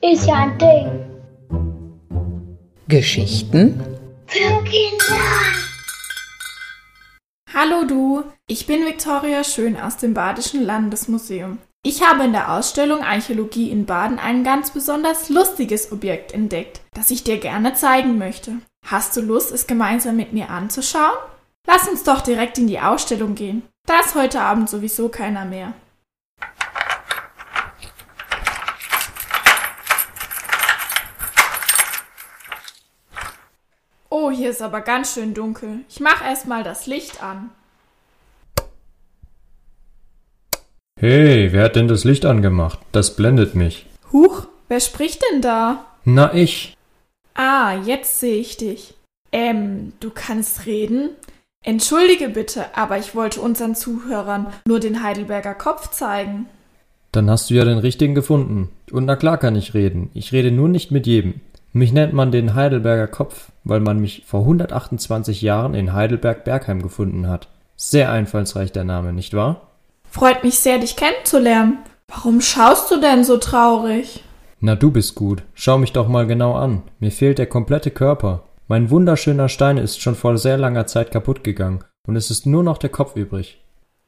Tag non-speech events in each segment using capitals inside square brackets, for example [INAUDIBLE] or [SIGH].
Ist ja ein Ding. Geschichten Für Kinder. Hallo du, ich bin Viktoria Schön aus dem Badischen Landesmuseum. Ich habe in der Ausstellung Archäologie in Baden ein ganz besonders lustiges Objekt entdeckt, das ich dir gerne zeigen möchte. Hast du Lust, es gemeinsam mit mir anzuschauen? Lass uns doch direkt in die Ausstellung gehen. Da ist heute Abend sowieso keiner mehr. Oh, hier ist aber ganz schön dunkel. Ich mach erstmal das Licht an. Hey, wer hat denn das Licht angemacht? Das blendet mich. Huch, wer spricht denn da? Na, ich. Ah, jetzt sehe ich dich. Ähm, du kannst reden? Entschuldige bitte, aber ich wollte unseren Zuhörern nur den Heidelberger Kopf zeigen. Dann hast du ja den richtigen gefunden. Und na klar kann ich reden. Ich rede nur nicht mit jedem. Mich nennt man den Heidelberger Kopf, weil man mich vor 128 Jahren in Heidelberg-Bergheim gefunden hat. Sehr einfallsreich der Name, nicht wahr? Freut mich sehr, dich kennenzulernen. Warum schaust du denn so traurig? Na, du bist gut. Schau mich doch mal genau an. Mir fehlt der komplette Körper. Mein wunderschöner Stein ist schon vor sehr langer Zeit kaputt gegangen und es ist nur noch der Kopf übrig.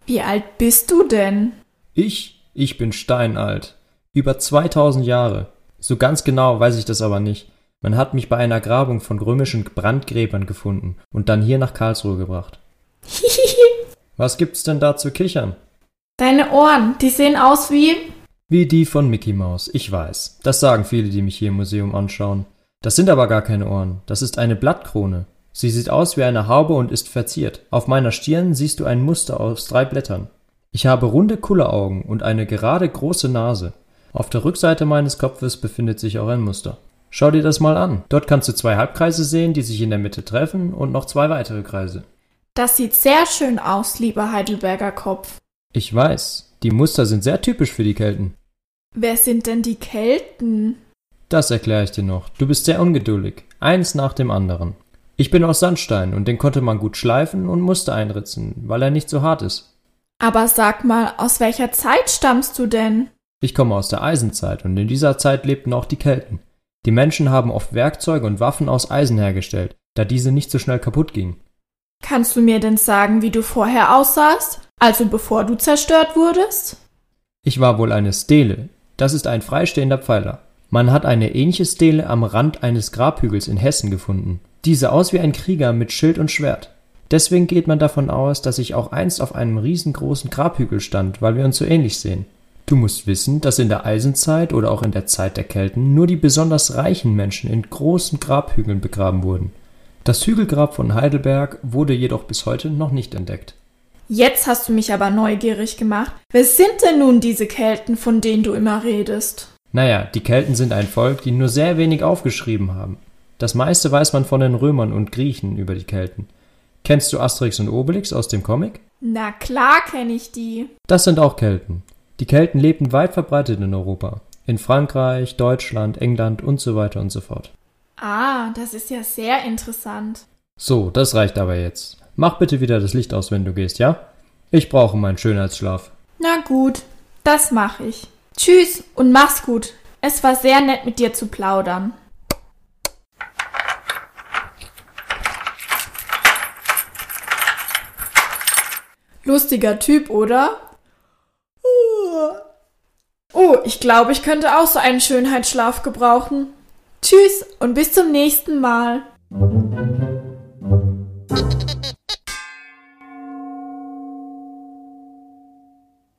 Wie alt bist du denn? Ich? Ich bin steinalt. Über 2000 Jahre. So ganz genau weiß ich das aber nicht. Man hat mich bei einer Grabung von römischen Brandgräbern gefunden und dann hier nach Karlsruhe gebracht. [LAUGHS] Was gibt's denn da zu kichern? Deine Ohren, die sehen aus wie. Wie die von Mickey Mouse, ich weiß. Das sagen viele, die mich hier im Museum anschauen. Das sind aber gar keine Ohren, das ist eine Blattkrone. Sie sieht aus wie eine Haube und ist verziert. Auf meiner Stirn siehst du ein Muster aus drei Blättern. Ich habe runde Kulleraugen und eine gerade große Nase. Auf der Rückseite meines Kopfes befindet sich auch ein Muster. Schau dir das mal an. Dort kannst du zwei Halbkreise sehen, die sich in der Mitte treffen und noch zwei weitere Kreise. Das sieht sehr schön aus, lieber Heidelberger Kopf. Ich weiß, die Muster sind sehr typisch für die Kelten. Wer sind denn die Kelten? Das erkläre ich dir noch. Du bist sehr ungeduldig. Eins nach dem anderen. Ich bin aus Sandstein und den konnte man gut schleifen und Muster einritzen, weil er nicht so hart ist. Aber sag mal, aus welcher Zeit stammst du denn? Ich komme aus der Eisenzeit und in dieser Zeit lebten auch die Kelten. Die Menschen haben oft Werkzeuge und Waffen aus Eisen hergestellt, da diese nicht so schnell kaputt gingen. Kannst du mir denn sagen, wie du vorher aussahst? Also bevor du zerstört wurdest? Ich war wohl eine Stele. Das ist ein freistehender Pfeiler. Man hat eine ähnliche Stele am Rand eines Grabhügels in Hessen gefunden. Diese aus wie ein Krieger mit Schild und Schwert. Deswegen geht man davon aus, dass ich auch einst auf einem riesengroßen Grabhügel stand, weil wir uns so ähnlich sehen. Du musst wissen, dass in der Eisenzeit oder auch in der Zeit der Kelten nur die besonders reichen Menschen in großen Grabhügeln begraben wurden. Das Hügelgrab von Heidelberg wurde jedoch bis heute noch nicht entdeckt. Jetzt hast du mich aber neugierig gemacht. Wer sind denn nun diese Kelten, von denen du immer redest? Naja, die Kelten sind ein Volk, die nur sehr wenig aufgeschrieben haben. Das meiste weiß man von den Römern und Griechen über die Kelten. Kennst du Asterix und Obelix aus dem Comic? Na klar kenne ich die. Das sind auch Kelten. Die Kelten lebten weit verbreitet in Europa. In Frankreich, Deutschland, England und so weiter und so fort. Ah, das ist ja sehr interessant. So, das reicht aber jetzt. Mach bitte wieder das Licht aus, wenn du gehst, ja? Ich brauche meinen Schönheitsschlaf. Na gut, das mache ich. Tschüss und mach's gut. Es war sehr nett mit dir zu plaudern. Lustiger Typ, oder? Oh, ich glaube, ich könnte auch so einen Schönheitsschlaf gebrauchen. Tschüss und bis zum nächsten Mal.